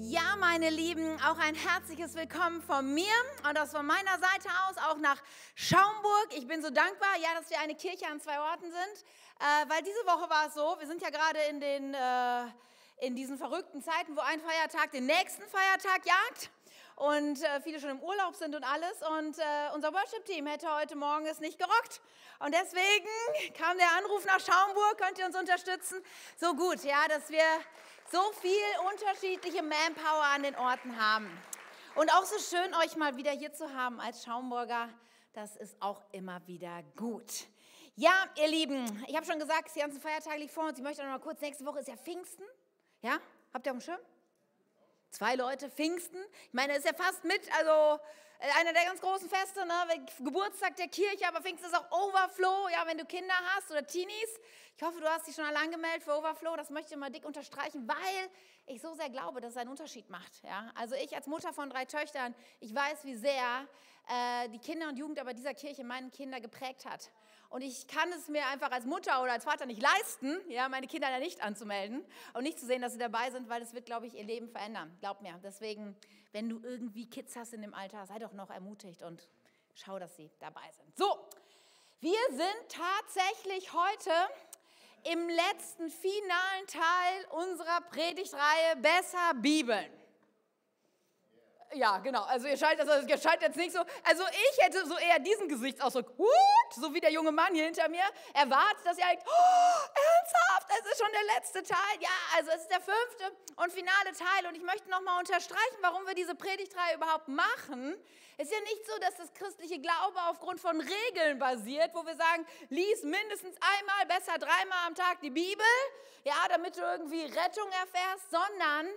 Ja, meine Lieben, auch ein herzliches Willkommen von mir und das von meiner Seite aus auch nach Schaumburg. Ich bin so dankbar, ja, dass wir eine Kirche an zwei Orten sind, äh, weil diese Woche war es so, wir sind ja gerade in, den, äh, in diesen verrückten Zeiten, wo ein Feiertag den nächsten Feiertag jagt und äh, viele schon im Urlaub sind und alles. Und äh, unser Worship-Team hätte heute Morgen es nicht gerockt. Und deswegen kam der Anruf nach Schaumburg, könnt ihr uns unterstützen? So gut, ja, dass wir so viel unterschiedliche Manpower an den Orten haben. Und auch so schön, euch mal wieder hier zu haben als Schaumburger. Das ist auch immer wieder gut. Ja, ihr Lieben, ich habe schon gesagt, die ganzen Feiertage liegen vor uns. Ich möchte noch mal kurz, nächste Woche ist ja Pfingsten. Ja, habt ihr auf dem Schirm? Zwei Leute, Pfingsten. Ich meine, ist ja fast mit, also einer der ganz großen Feste, ne? Geburtstag der Kirche, aber Pfingsten ist auch Overflow, ja, wenn du Kinder hast oder Teenies. Ich hoffe, du hast dich schon alle angemeldet für Overflow. Das möchte ich mal dick unterstreichen, weil ich so sehr glaube, dass es einen Unterschied macht. Ja? Also ich als Mutter von drei Töchtern, ich weiß, wie sehr äh, die Kinder und Jugend aber dieser Kirche meine Kinder geprägt hat. Und ich kann es mir einfach als Mutter oder als Vater nicht leisten, ja, meine Kinder da nicht anzumelden und nicht zu sehen, dass sie dabei sind, weil es wird, glaube ich, ihr Leben verändern. Glaub mir. Deswegen, wenn du irgendwie Kids hast in dem Alter, sei doch noch ermutigt und schau, dass sie dabei sind. So, wir sind tatsächlich heute im letzten finalen Teil unserer Predigtreihe Besser Bibeln. Ja, genau. Also ihr scheint, also ihr scheint jetzt nicht so. Also ich hätte so eher diesen Gesichtsausdruck, What? so wie der junge Mann hier hinter mir, erwartet, dass ihr halt, oh, ernsthaft, es ist schon der letzte Teil. Ja, also es ist der fünfte und finale Teil. Und ich möchte nochmal unterstreichen, warum wir diese Predigtreihe überhaupt machen. Es ist ja nicht so, dass das christliche Glaube aufgrund von Regeln basiert, wo wir sagen, lies mindestens einmal, besser dreimal am Tag die Bibel, ja, damit du irgendwie Rettung erfährst, sondern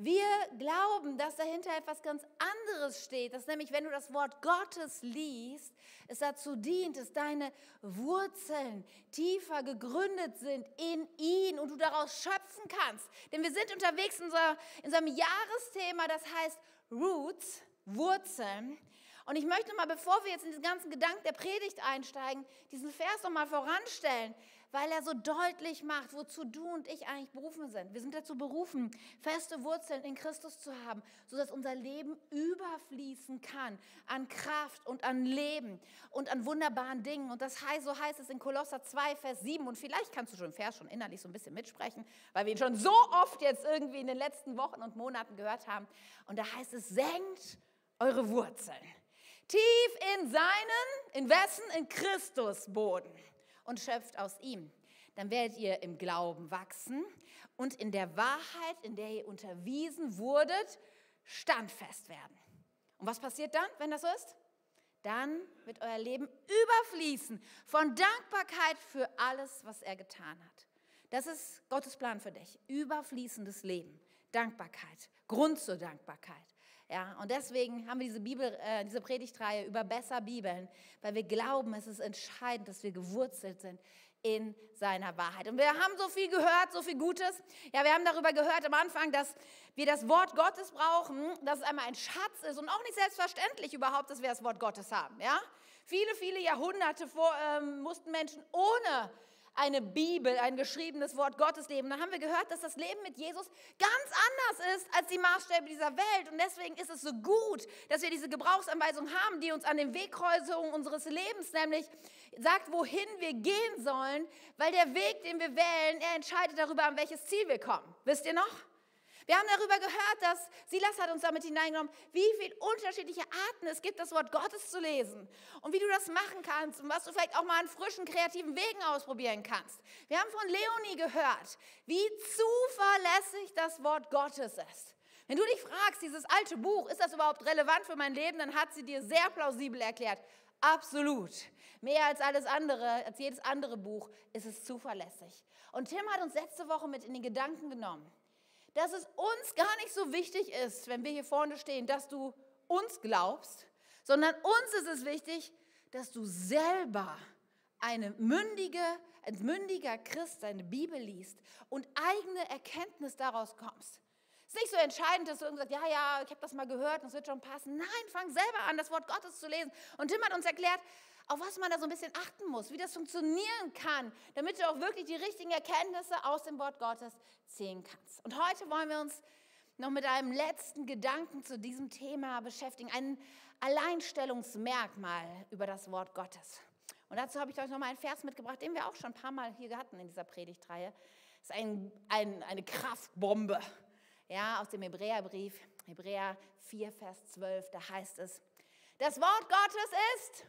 wir glauben, dass dahinter etwas ganz anderes steht, dass nämlich, wenn du das Wort Gottes liest, es dazu dient, dass deine Wurzeln tiefer gegründet sind in ihn und du daraus schöpfen kannst. Denn wir sind unterwegs in, unser, in unserem Jahresthema, das heißt Roots, Wurzeln. Und ich möchte mal, bevor wir jetzt in diesen ganzen Gedanken der Predigt einsteigen, diesen Vers noch mal voranstellen weil er so deutlich macht, wozu du und ich eigentlich berufen sind. Wir sind dazu berufen, feste Wurzeln in Christus zu haben, sodass unser Leben überfließen kann an Kraft und an Leben und an wunderbaren Dingen. Und das heißt, so heißt es in Kolosser 2, Vers 7. Und vielleicht kannst du schon Vers schon innerlich so ein bisschen mitsprechen, weil wir ihn schon so oft jetzt irgendwie in den letzten Wochen und Monaten gehört haben. Und da heißt es, senkt eure Wurzeln tief in seinen, in wessen? In Christus Boden und schöpft aus ihm. Dann werdet ihr im Glauben wachsen und in der Wahrheit, in der ihr unterwiesen wurdet, standfest werden. Und was passiert dann, wenn das so ist? Dann wird euer Leben überfließen von Dankbarkeit für alles, was er getan hat. Das ist Gottes Plan für dich. Überfließendes Leben. Dankbarkeit. Grund zur Dankbarkeit. Ja, und deswegen haben wir diese, Bibel, äh, diese Predigtreihe über besser Bibeln, weil wir glauben, es ist entscheidend, dass wir gewurzelt sind in seiner Wahrheit. Und wir haben so viel gehört, so viel Gutes. Ja, wir haben darüber gehört am Anfang, dass wir das Wort Gottes brauchen, dass es einmal ein Schatz ist und auch nicht selbstverständlich überhaupt, dass wir das Wort Gottes haben. Ja, viele, viele Jahrhunderte vor, ähm, mussten Menschen ohne eine Bibel, ein geschriebenes Wort Gottes leben. Dann haben wir gehört, dass das Leben mit Jesus ganz anders ist als die Maßstäbe dieser Welt. Und deswegen ist es so gut, dass wir diese Gebrauchsanweisung haben, die uns an den Wegkreuzungen unseres Lebens nämlich sagt, wohin wir gehen sollen, weil der Weg, den wir wählen, er entscheidet darüber, an welches Ziel wir kommen. Wisst ihr noch? Wir haben darüber gehört, dass Silas hat uns damit hineingenommen, wie viele unterschiedliche Arten es gibt, das Wort Gottes zu lesen und wie du das machen kannst und was du vielleicht auch mal an frischen, kreativen Wegen ausprobieren kannst. Wir haben von Leonie gehört, wie zuverlässig das Wort Gottes ist. Wenn du dich fragst, dieses alte Buch, ist das überhaupt relevant für mein Leben, dann hat sie dir sehr plausibel erklärt. Absolut. Mehr als alles andere, als jedes andere Buch, ist es zuverlässig. Und Tim hat uns letzte Woche mit in die Gedanken genommen dass es uns gar nicht so wichtig ist, wenn wir hier vorne stehen, dass du uns glaubst, sondern uns ist es wichtig, dass du selber eine mündige, ein mündiger Christ deine Bibel liest und eigene Erkenntnis daraus kommst. Es ist nicht so entscheidend, dass du irgendwie sagst, ja, ja, ich habe das mal gehört es wird schon passen. Nein, fang selber an, das Wort Gottes zu lesen. Und Tim hat uns erklärt, auf was man da so ein bisschen achten muss, wie das funktionieren kann, damit du auch wirklich die richtigen Erkenntnisse aus dem Wort Gottes ziehen kannst. Und heute wollen wir uns noch mit einem letzten Gedanken zu diesem Thema beschäftigen. Ein Alleinstellungsmerkmal über das Wort Gottes. Und dazu habe ich euch noch mal einen Vers mitgebracht, den wir auch schon ein paar Mal hier hatten in dieser Predigtreihe. Das ist ein, ein, eine Kraftbombe ja, aus dem Hebräerbrief, Hebräer 4, Vers 12. Da heißt es, das Wort Gottes ist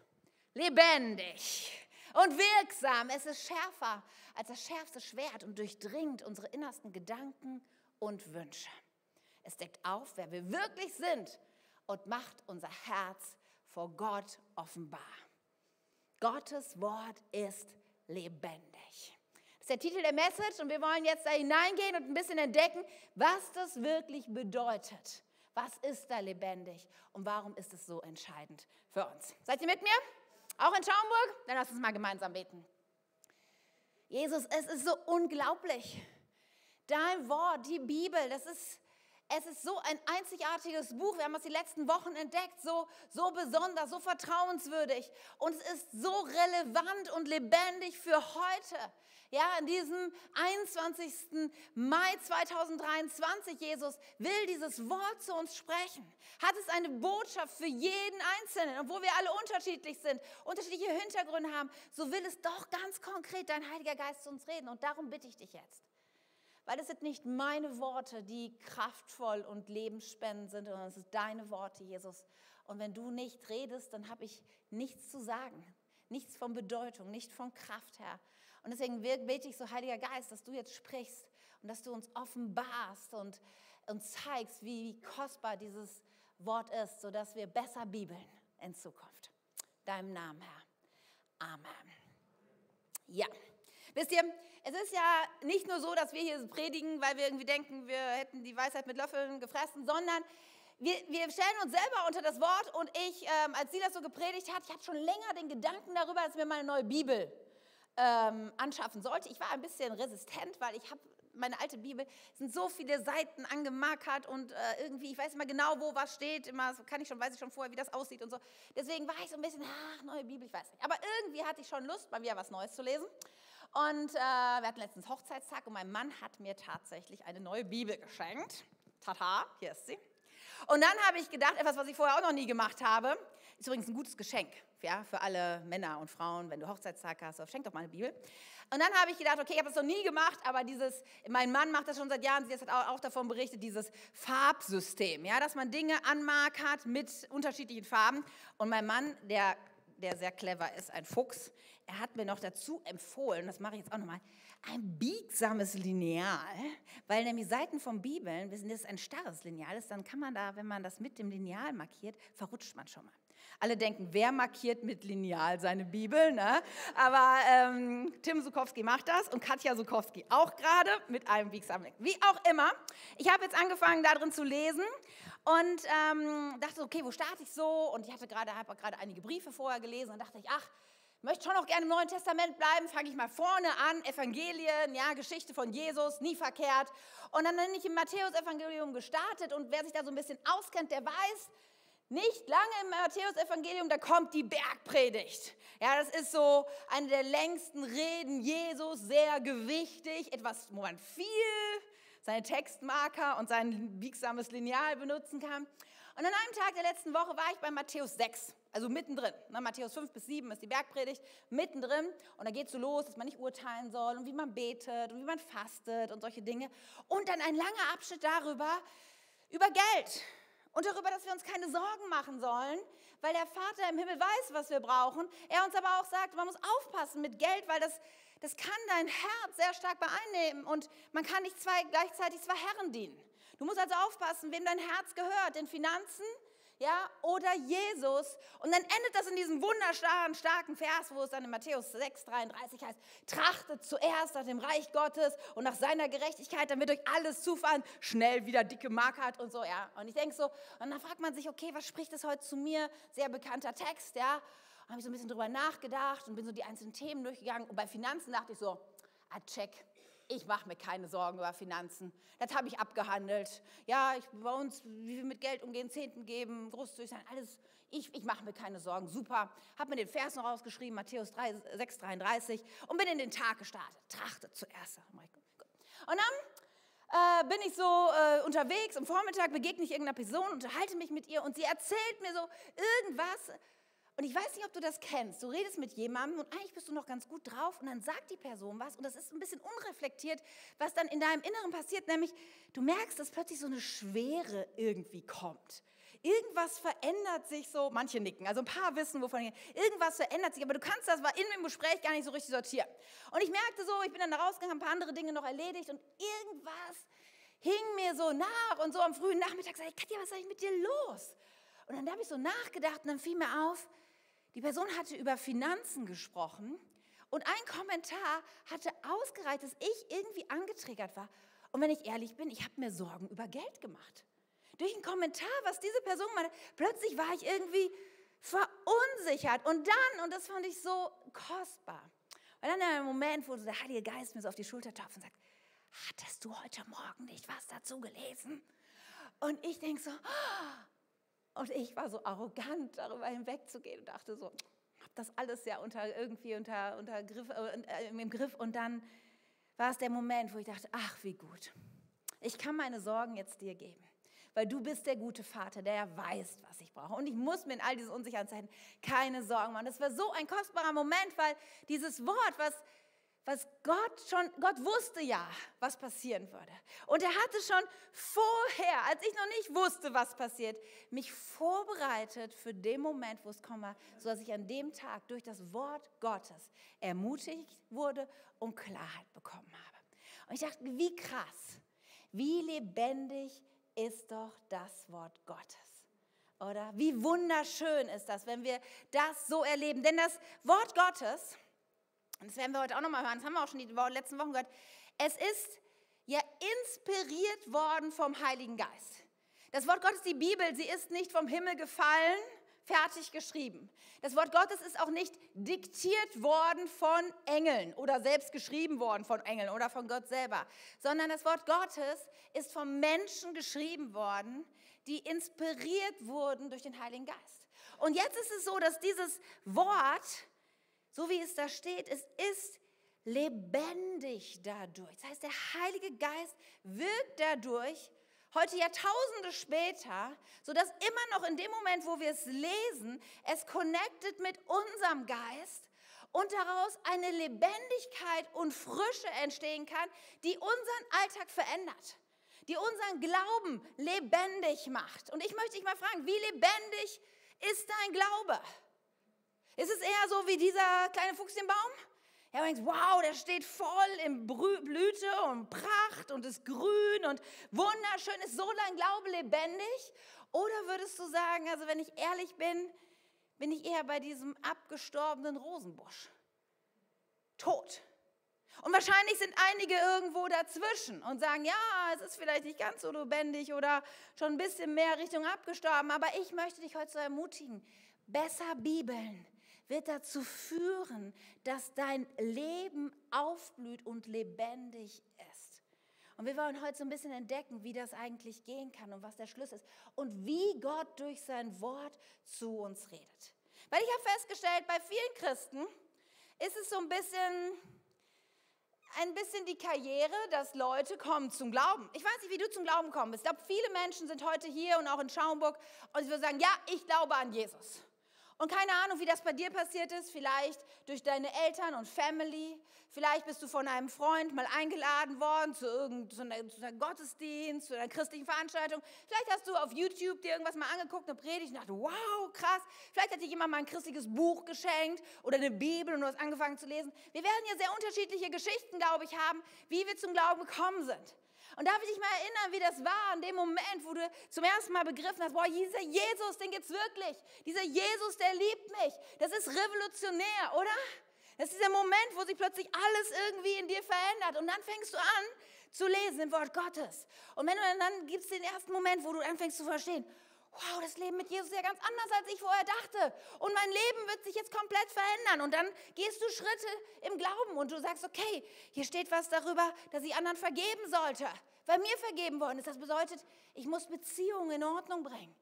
lebendig und wirksam. Es ist schärfer als das schärfste Schwert und durchdringt unsere innersten Gedanken und Wünsche. Es deckt auf, wer wir wirklich sind und macht unser Herz vor Gott offenbar. Gottes Wort ist lebendig. Das ist der Titel der Message und wir wollen jetzt da hineingehen und ein bisschen entdecken, was das wirklich bedeutet. Was ist da lebendig und warum ist es so entscheidend für uns? Seid ihr mit mir? Auch in Schaumburg? Dann lass uns mal gemeinsam beten. Jesus, es ist so unglaublich. Dein Wort, die Bibel, das ist, es ist so ein einzigartiges Buch. Wir haben es die letzten Wochen entdeckt, so, so besonders, so vertrauenswürdig. Und es ist so relevant und lebendig für heute. Ja, an diesem 21. Mai 2023, Jesus will dieses Wort zu uns sprechen. Hat es eine Botschaft für jeden Einzelnen, obwohl wir alle unterschiedlich sind, unterschiedliche Hintergründe haben, so will es doch ganz konkret dein Heiliger Geist zu uns reden. Und darum bitte ich dich jetzt. Weil es sind nicht meine Worte, die kraftvoll und lebensspendend sind, sondern es sind deine Worte, Jesus. Und wenn du nicht redest, dann habe ich nichts zu sagen, nichts von Bedeutung, nicht von Kraft, Herr. Und deswegen bete ich so, Heiliger Geist, dass du jetzt sprichst und dass du uns offenbarst und uns zeigst, wie kostbar dieses Wort ist, sodass wir besser bibeln in Zukunft. Deinem Namen, Herr. Amen. Ja, wisst ihr, es ist ja nicht nur so, dass wir hier predigen, weil wir irgendwie denken, wir hätten die Weisheit mit Löffeln gefressen, sondern wir, wir stellen uns selber unter das Wort und ich, ähm, als sie das so gepredigt hat, ich hatte schon länger den Gedanken darüber, dass wir mal eine neue Bibel ähm, anschaffen sollte. Ich war ein bisschen resistent, weil ich habe meine alte Bibel, sind so viele Seiten angemarkert und äh, irgendwie, ich weiß immer genau, wo was steht, immer kann ich schon, weiß ich schon vorher, wie das aussieht und so. Deswegen war ich so ein bisschen, ach, neue Bibel, ich weiß nicht. Aber irgendwie hatte ich schon Lust, mal wieder was Neues zu lesen. Und äh, wir hatten letztens Hochzeitstag und mein Mann hat mir tatsächlich eine neue Bibel geschenkt. Tata, hier ist sie. Und dann habe ich gedacht, etwas, was ich vorher auch noch nie gemacht habe, ist übrigens ein gutes Geschenk ja, für alle Männer und Frauen, wenn du Hochzeitstag hast, schenk doch mal eine Bibel. Und dann habe ich gedacht, okay, ich habe das noch nie gemacht, aber dieses, mein Mann macht das schon seit Jahren, sie hat auch, auch davon berichtet, dieses Farbsystem, ja, dass man Dinge anmarkert mit unterschiedlichen Farben. Und mein Mann, der, der sehr clever ist, ein Fuchs, er hat mir noch dazu empfohlen, das mache ich jetzt auch nochmal, ein biegsames Lineal, weil nämlich Seiten von Bibeln, wissen, das ist ein starres Lineal ist, dann kann man da, wenn man das mit dem Lineal markiert, verrutscht man schon mal. Alle denken, wer markiert mit Lineal seine Bibel? Ne? Aber ähm, Tim Sukowski macht das und Katja Sukowski auch gerade mit einem biegsamen. Wie auch immer, ich habe jetzt angefangen, darin zu lesen und ähm, dachte, okay, wo starte ich so? Und ich hatte habe gerade einige Briefe vorher gelesen und dachte ich, ach, möchte schon noch gerne im Neuen Testament bleiben, fange ich mal vorne an, Evangelien, ja, Geschichte von Jesus, nie verkehrt. Und dann bin ich im Matthäus-Evangelium gestartet und wer sich da so ein bisschen auskennt, der weiß, nicht lange im Matthäus-Evangelium, da kommt die Bergpredigt. Ja, das ist so eine der längsten Reden Jesus, sehr gewichtig, etwas, wo man viel seine Textmarker und sein biegsames Lineal benutzen kann. Und an einem Tag der letzten Woche war ich bei Matthäus 6, also mittendrin. Ne, Matthäus 5 bis 7 ist die Bergpredigt, mittendrin. Und da geht es so los, dass man nicht urteilen soll und wie man betet und wie man fastet und solche Dinge. Und dann ein langer Abschnitt darüber, über Geld und darüber, dass wir uns keine Sorgen machen sollen, weil der Vater im Himmel weiß, was wir brauchen. Er uns aber auch sagt, man muss aufpassen mit Geld, weil das, das kann dein Herz sehr stark beeinnehmen und man kann nicht zwei, gleichzeitig zwei Herren dienen. Du musst also aufpassen, wem dein Herz gehört, den Finanzen ja, oder Jesus. Und dann endet das in diesem wunderstarken, starken Vers, wo es dann in Matthäus 6, 33 heißt, trachtet zuerst nach dem Reich Gottes und nach seiner Gerechtigkeit, dann wird euch alles zufallen, schnell wieder dicke Mark hat und so, ja. Und ich denke so, und dann fragt man sich, okay, was spricht das heute zu mir? Sehr bekannter Text, ja. Habe ich so ein bisschen drüber nachgedacht und bin so die einzelnen Themen durchgegangen. Und bei Finanzen dachte ich so, ah, check, ich mache mir keine Sorgen über Finanzen. Das habe ich abgehandelt. Ja, ich, bei uns, wie wir mit Geld umgehen, Zehnten geben, großzügig sein, alles. Ich, ich mache mir keine Sorgen. Super. Habe mir den Vers noch rausgeschrieben, Matthäus 3, 6, 33 und bin in den Tag gestartet. Trachte zuerst. Und dann äh, bin ich so äh, unterwegs, am Vormittag begegne ich irgendeiner Person, unterhalte mich mit ihr und sie erzählt mir so irgendwas. Und ich weiß nicht, ob du das kennst. Du redest mit jemandem und eigentlich bist du noch ganz gut drauf und dann sagt die Person was und das ist ein bisschen unreflektiert, was dann in deinem Inneren passiert, nämlich du merkst, dass plötzlich so eine Schwere irgendwie kommt. Irgendwas verändert sich so, manche nicken, also ein paar wissen, wovon ich, irgendwas verändert sich, aber du kannst das in dem Gespräch gar nicht so richtig sortieren. Und ich merkte so, ich bin dann da rausgegangen, ein paar andere Dinge noch erledigt und irgendwas hing mir so nach und so am frühen Nachmittag sage ich, Katja, was ist eigentlich mit dir los? Und dann habe ich so nachgedacht und dann fiel mir auf, die Person hatte über Finanzen gesprochen und ein Kommentar hatte ausgereicht, dass ich irgendwie angetriggert war. Und wenn ich ehrlich bin, ich habe mir Sorgen über Geld gemacht durch einen Kommentar, was diese Person meinte, plötzlich war ich irgendwie verunsichert. Und dann, und das fand ich so kostbar, weil dann der Moment, wo der Heilige Geist mir so auf die Schulter taucht und sagt, hattest du heute Morgen nicht was dazu gelesen? Und ich denke so, und ich war so arrogant, darüber hinwegzugehen und dachte so, habe das alles ja unter irgendwie unter, unter Griff, äh, im Griff. Und dann war es der Moment, wo ich dachte, ach, wie gut. Ich kann meine Sorgen jetzt dir geben weil du bist der gute Vater, der ja weiß, was ich brauche. Und ich muss mir in all diesen unsicheren Zeiten keine Sorgen machen. Das war so ein kostbarer Moment, weil dieses Wort, was, was Gott schon, Gott wusste ja, was passieren würde. Und er hatte schon vorher, als ich noch nicht wusste, was passiert, mich vorbereitet für den Moment, wo es kommen war, sodass ich an dem Tag durch das Wort Gottes ermutigt wurde und Klarheit bekommen habe. Und ich dachte, wie krass, wie lebendig ist doch das Wort Gottes. Oder? Wie wunderschön ist das, wenn wir das so erleben. Denn das Wort Gottes, und das werden wir heute auch nochmal hören, das haben wir auch schon die letzten Wochen gehört, es ist ja inspiriert worden vom Heiligen Geist. Das Wort Gottes, die Bibel, sie ist nicht vom Himmel gefallen, fertig geschrieben. Das Wort Gottes ist auch nicht diktiert worden von Engeln oder selbst geschrieben worden von Engeln oder von Gott selber, sondern das Wort Gottes ist von Menschen geschrieben worden, die inspiriert wurden durch den Heiligen Geist. Und jetzt ist es so, dass dieses Wort, so wie es da steht, es ist lebendig dadurch. Das heißt, der Heilige Geist wirkt dadurch heute Jahrtausende später, sodass immer noch in dem Moment, wo wir es lesen, es connected mit unserem Geist und daraus eine Lebendigkeit und Frische entstehen kann, die unseren Alltag verändert, die unseren Glauben lebendig macht. Und ich möchte dich mal fragen, wie lebendig ist dein Glaube? Ist es eher so wie dieser kleine Fuchs im Baum? Ja, denkst, wow, der steht voll in Blüte und Pracht und ist grün und wunderschön. Ist so dein Glaube lebendig? Oder würdest du sagen, also wenn ich ehrlich bin, bin ich eher bei diesem abgestorbenen Rosenbusch? Tot. Und wahrscheinlich sind einige irgendwo dazwischen und sagen, ja, es ist vielleicht nicht ganz so lebendig oder schon ein bisschen mehr Richtung abgestorben, aber ich möchte dich heute so ermutigen, besser Bibeln wird dazu führen, dass dein Leben aufblüht und lebendig ist. Und wir wollen heute so ein bisschen entdecken, wie das eigentlich gehen kann und was der Schluss ist und wie Gott durch sein Wort zu uns redet. Weil ich habe festgestellt, bei vielen Christen ist es so ein bisschen ein bisschen die Karriere, dass Leute kommen zum Glauben. Ich weiß nicht, wie du zum Glauben kommen bist. Ich glaube, viele Menschen sind heute hier und auch in Schaumburg und sie würden sagen, ja, ich glaube an Jesus. Und keine Ahnung, wie das bei dir passiert ist, vielleicht durch deine Eltern und Family, vielleicht bist du von einem Freund mal eingeladen worden zu irgendeinem Gottesdienst, zu einer christlichen Veranstaltung. Vielleicht hast du auf YouTube dir irgendwas mal angeguckt, eine Predigt und dachte, wow, krass. Vielleicht hat dir jemand mal ein christliches Buch geschenkt oder eine Bibel und du hast angefangen zu lesen. Wir werden ja sehr unterschiedliche Geschichten, glaube ich, haben, wie wir zum Glauben gekommen sind. Und darf ich dich mal erinnern, wie das war in dem Moment, wo du zum ersten Mal begriffen hast, boah, dieser Jesus, den gibt's wirklich. Dieser Jesus, der liebt mich. Das ist revolutionär, oder? Das ist dieser Moment, wo sich plötzlich alles irgendwie in dir verändert. Und dann fängst du an zu lesen im Wort Gottes. Und wenn du dann, dann gibt es den ersten Moment, wo du anfängst zu verstehen, wow, das Leben mit Jesus ist ja ganz anders, als ich vorher dachte. Und mein Leben wird sich jetzt komplett verändern. Und dann gehst du Schritte im Glauben und du sagst, okay, hier steht was darüber, dass ich anderen vergeben sollte, weil mir vergeben worden ist. Das bedeutet, ich muss Beziehungen in Ordnung bringen.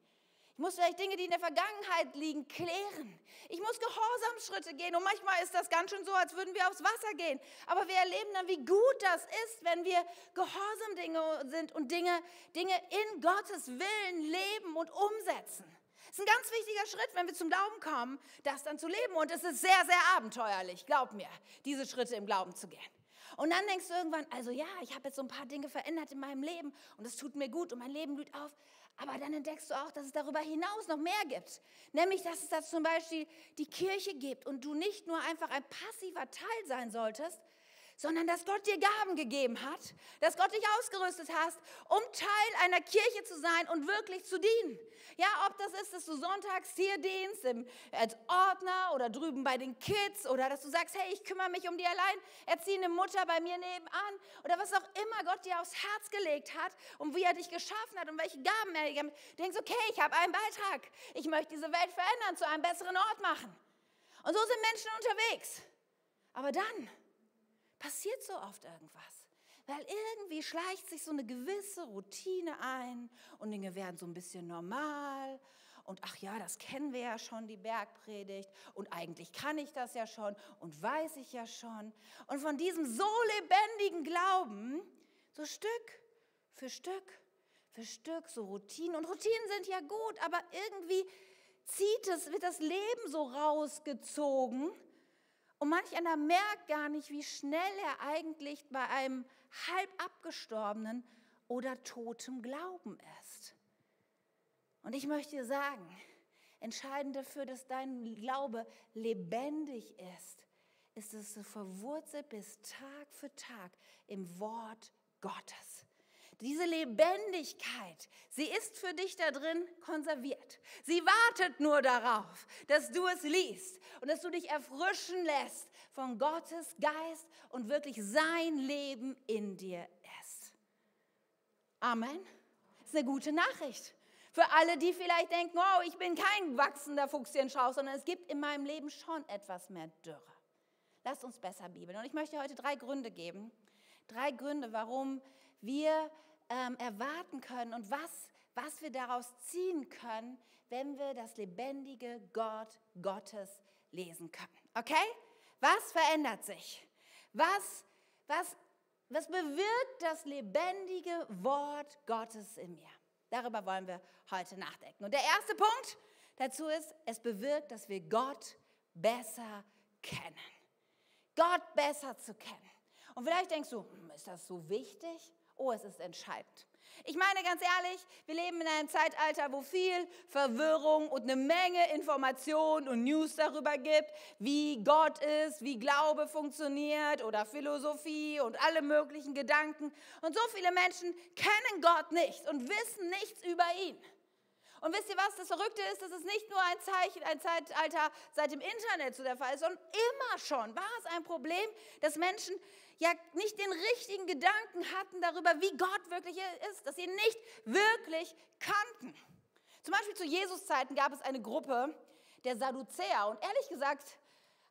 Ich muss vielleicht Dinge, die in der Vergangenheit liegen, klären. Ich muss Gehorsamschritte gehen. Und manchmal ist das ganz schön so, als würden wir aufs Wasser gehen. Aber wir erleben dann, wie gut das ist, wenn wir gehorsam Dinge sind und Dinge, Dinge in Gottes Willen leben und umsetzen. Das ist ein ganz wichtiger Schritt, wenn wir zum Glauben kommen, das dann zu leben. Und es ist sehr, sehr abenteuerlich, glaub mir, diese Schritte im Glauben zu gehen. Und dann denkst du irgendwann, also ja, ich habe jetzt so ein paar Dinge verändert in meinem Leben und es tut mir gut und mein Leben blüht auf. Aber dann entdeckst du auch, dass es darüber hinaus noch mehr gibt. Nämlich, dass es da zum Beispiel die Kirche gibt und du nicht nur einfach ein passiver Teil sein solltest, sondern dass Gott dir Gaben gegeben hat, dass Gott dich ausgerüstet hast, um Teil einer Kirche zu sein und wirklich zu dienen. Ja, ob das ist, dass du sonntags hier dienst, im, als Ordner oder drüben bei den Kids oder dass du sagst, hey, ich kümmere mich um die alleinerziehende Mutter bei mir nebenan oder was auch immer Gott dir aufs Herz gelegt hat und wie er dich geschaffen hat und welche Gaben er dir. Du denkst, okay, ich habe einen Beitrag. Ich möchte diese Welt verändern, zu einem besseren Ort machen. Und so sind Menschen unterwegs. Aber dann passiert so oft irgendwas. Weil irgendwie schleicht sich so eine gewisse Routine ein und Dinge werden so ein bisschen normal. Und ach ja, das kennen wir ja schon, die Bergpredigt. Und eigentlich kann ich das ja schon und weiß ich ja schon. Und von diesem so lebendigen Glauben, so Stück für Stück für Stück, so Routinen. Und Routinen sind ja gut, aber irgendwie zieht es, wird das Leben so rausgezogen und manch einer merkt gar nicht, wie schnell er eigentlich bei einem halb abgestorbenen oder totem Glauben ist. Und ich möchte dir sagen, entscheidend dafür, dass dein Glaube lebendig ist, ist, dass du verwurzelt bist Tag für Tag im Wort Gottes. Diese Lebendigkeit, sie ist für dich da drin konserviert. Sie wartet nur darauf, dass du es liest und dass du dich erfrischen lässt von Gottes Geist und wirklich sein Leben in dir ist. Amen. Das ist eine gute Nachricht. Für alle, die vielleicht denken, oh, ich bin kein wachsender Fuchschenschau, sondern es gibt in meinem Leben schon etwas mehr Dürre. Lasst uns besser bibeln. Und ich möchte heute drei Gründe geben. Drei Gründe, warum wir ähm, erwarten können und was, was wir daraus ziehen können, wenn wir das lebendige Gott Gottes lesen können. Okay? Was verändert sich? Was, was, was bewirkt das lebendige Wort Gottes in mir? Darüber wollen wir heute nachdenken. Und der erste Punkt dazu ist, es bewirkt, dass wir Gott besser kennen. Gott besser zu kennen. Und vielleicht denkst du, hm, ist das so wichtig? Oh, es ist entscheidend. Ich meine ganz ehrlich, wir leben in einem Zeitalter, wo viel Verwirrung und eine Menge Information und News darüber gibt, wie Gott ist, wie Glaube funktioniert oder Philosophie und alle möglichen Gedanken. Und so viele Menschen kennen Gott nicht und wissen nichts über ihn. Und wisst ihr was, das Verrückte ist, dass es nicht nur ein Zeichen, ein Zeitalter seit dem Internet zu der Fall ist, sondern immer schon war es ein Problem, dass Menschen ja nicht den richtigen Gedanken hatten darüber, wie Gott wirklich ist, dass sie ihn nicht wirklich kannten. Zum Beispiel zu Jesus Zeiten gab es eine Gruppe der Sadduzäer und ehrlich gesagt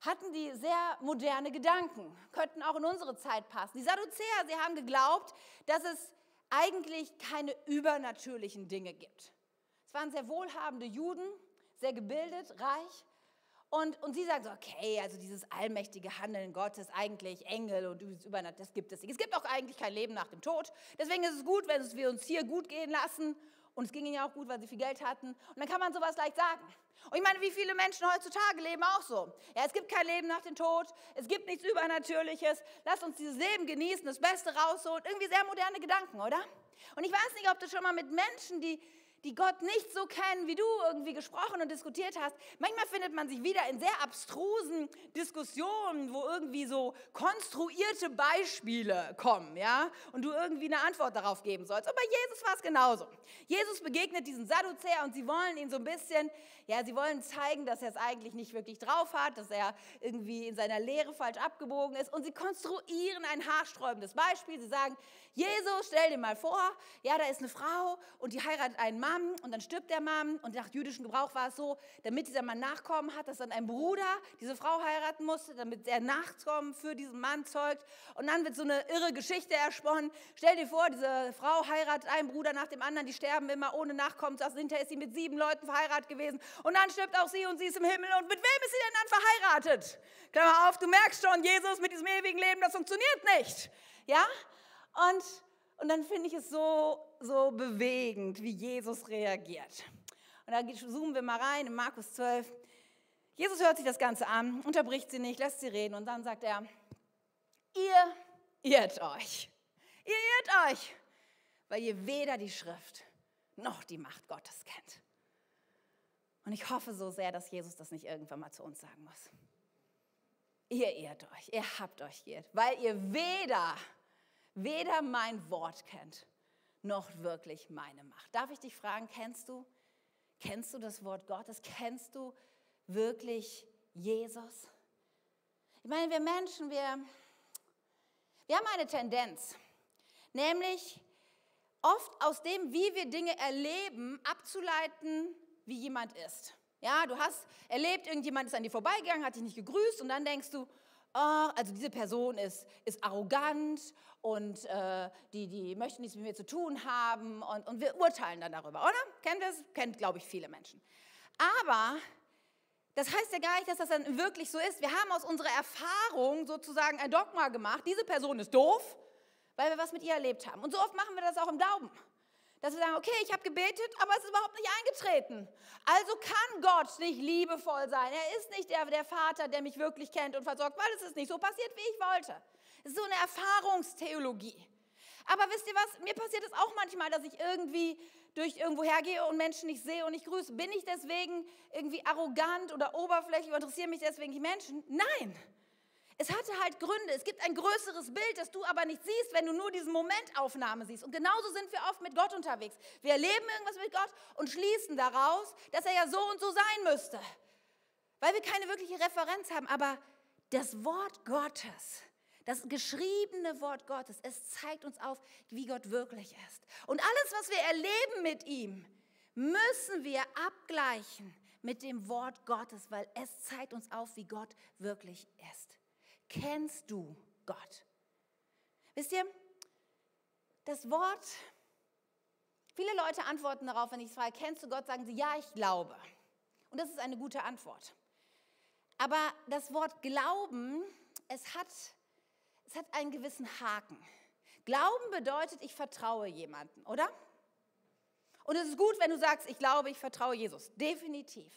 hatten die sehr moderne Gedanken, könnten auch in unsere Zeit passen. Die Sadduzäer, sie haben geglaubt, dass es eigentlich keine übernatürlichen Dinge gibt. Es waren sehr wohlhabende Juden, sehr gebildet, reich und, und sie sagt so, okay, also dieses allmächtige Handeln Gottes, eigentlich Engel und Übernatürlich, das gibt es nicht. Es gibt auch eigentlich kein Leben nach dem Tod. Deswegen ist es gut, wenn wir uns hier gut gehen lassen. Und es ging ihnen ja auch gut, weil sie viel Geld hatten. Und dann kann man sowas leicht sagen. Und ich meine, wie viele Menschen heutzutage leben auch so. Ja, es gibt kein Leben nach dem Tod. Es gibt nichts Übernatürliches. Lass uns dieses Leben genießen, das Beste rausholen. Irgendwie sehr moderne Gedanken, oder? Und ich weiß nicht, ob du schon mal mit Menschen, die die Gott nicht so kennen, wie du irgendwie gesprochen und diskutiert hast. Manchmal findet man sich wieder in sehr abstrusen Diskussionen, wo irgendwie so konstruierte Beispiele kommen, ja, und du irgendwie eine Antwort darauf geben sollst. Aber bei Jesus war es genauso. Jesus begegnet diesen Sadduzäer und sie wollen ihn so ein bisschen, ja, sie wollen zeigen, dass er es eigentlich nicht wirklich drauf hat, dass er irgendwie in seiner Lehre falsch abgebogen ist und sie konstruieren ein haarsträubendes Beispiel. Sie sagen, Jesus, stell dir mal vor, ja, da ist eine Frau und die heiratet einen Mann Mann und dann stirbt der Mann und nach jüdischem Gebrauch war es so, damit dieser Mann Nachkommen hat, dass dann ein Bruder diese Frau heiraten musste, damit er Nachkommen für diesen Mann zeugt und dann wird so eine irre Geschichte ersponnen. Stell dir vor, diese Frau heiratet einen Bruder nach dem anderen, die sterben immer ohne Nachkommen, also hinterher ist sie mit sieben Leuten verheiratet gewesen und dann stirbt auch sie und sie ist im Himmel und mit wem ist sie denn dann verheiratet? Klammer auf, du merkst schon, Jesus mit diesem ewigen Leben, das funktioniert nicht. Ja? Und, und dann finde ich es so, so bewegend, wie Jesus reagiert. Und da zoomen wir mal rein in Markus 12. Jesus hört sich das Ganze an, unterbricht sie nicht, lässt sie reden und dann sagt er, ihr irrt euch. Ihr irrt euch, weil ihr weder die Schrift noch die Macht Gottes kennt. Und ich hoffe so sehr, dass Jesus das nicht irgendwann mal zu uns sagen muss. Ihr irrt euch, ihr habt euch geirrt, weil ihr weder weder mein Wort kennt, noch wirklich meine Macht. Darf ich dich fragen, kennst du? Kennst du das Wort Gottes? Kennst du wirklich Jesus? Ich meine, wir Menschen, wir, wir haben eine Tendenz, nämlich oft aus dem, wie wir Dinge erleben, abzuleiten, wie jemand ist. Ja, du hast erlebt, irgendjemand ist an dir vorbeigegangen, hat dich nicht gegrüßt und dann denkst du, oh, also diese Person ist, ist arrogant und äh, die, die möchten nichts mit mir zu tun haben und, und wir urteilen dann darüber, oder? Kennt das? Kennt, glaube ich, viele Menschen. Aber das heißt ja gar nicht, dass das dann wirklich so ist. Wir haben aus unserer Erfahrung sozusagen ein Dogma gemacht, diese Person ist doof, weil wir was mit ihr erlebt haben. Und so oft machen wir das auch im Glauben. Dass wir sagen, okay, ich habe gebetet, aber es ist überhaupt nicht eingetreten. Also kann Gott nicht liebevoll sein. Er ist nicht der, der Vater, der mich wirklich kennt und versorgt, weil es ist nicht so passiert, wie ich wollte. Es ist so eine Erfahrungstheologie. Aber wisst ihr was, mir passiert es auch manchmal, dass ich irgendwie durch irgendwo hergehe und Menschen nicht sehe und nicht grüße. Bin ich deswegen irgendwie arrogant oder oberflächlich, interessieren mich deswegen die Menschen? Nein. Es hatte halt Gründe. Es gibt ein größeres Bild, das du aber nicht siehst, wenn du nur diese Momentaufnahme siehst. Und genauso sind wir oft mit Gott unterwegs. Wir erleben irgendwas mit Gott und schließen daraus, dass er ja so und so sein müsste. Weil wir keine wirkliche Referenz haben. Aber das Wort Gottes, das geschriebene Wort Gottes, es zeigt uns auf, wie Gott wirklich ist. Und alles, was wir erleben mit ihm, müssen wir abgleichen mit dem Wort Gottes, weil es zeigt uns auf, wie Gott wirklich ist. Kennst du Gott? Wisst ihr, das Wort, viele Leute antworten darauf, wenn ich frage, kennst du Gott, sagen sie, ja, ich glaube. Und das ist eine gute Antwort. Aber das Wort Glauben, es hat, es hat einen gewissen Haken. Glauben bedeutet, ich vertraue jemanden, oder? Und es ist gut, wenn du sagst, ich glaube, ich vertraue Jesus. Definitiv.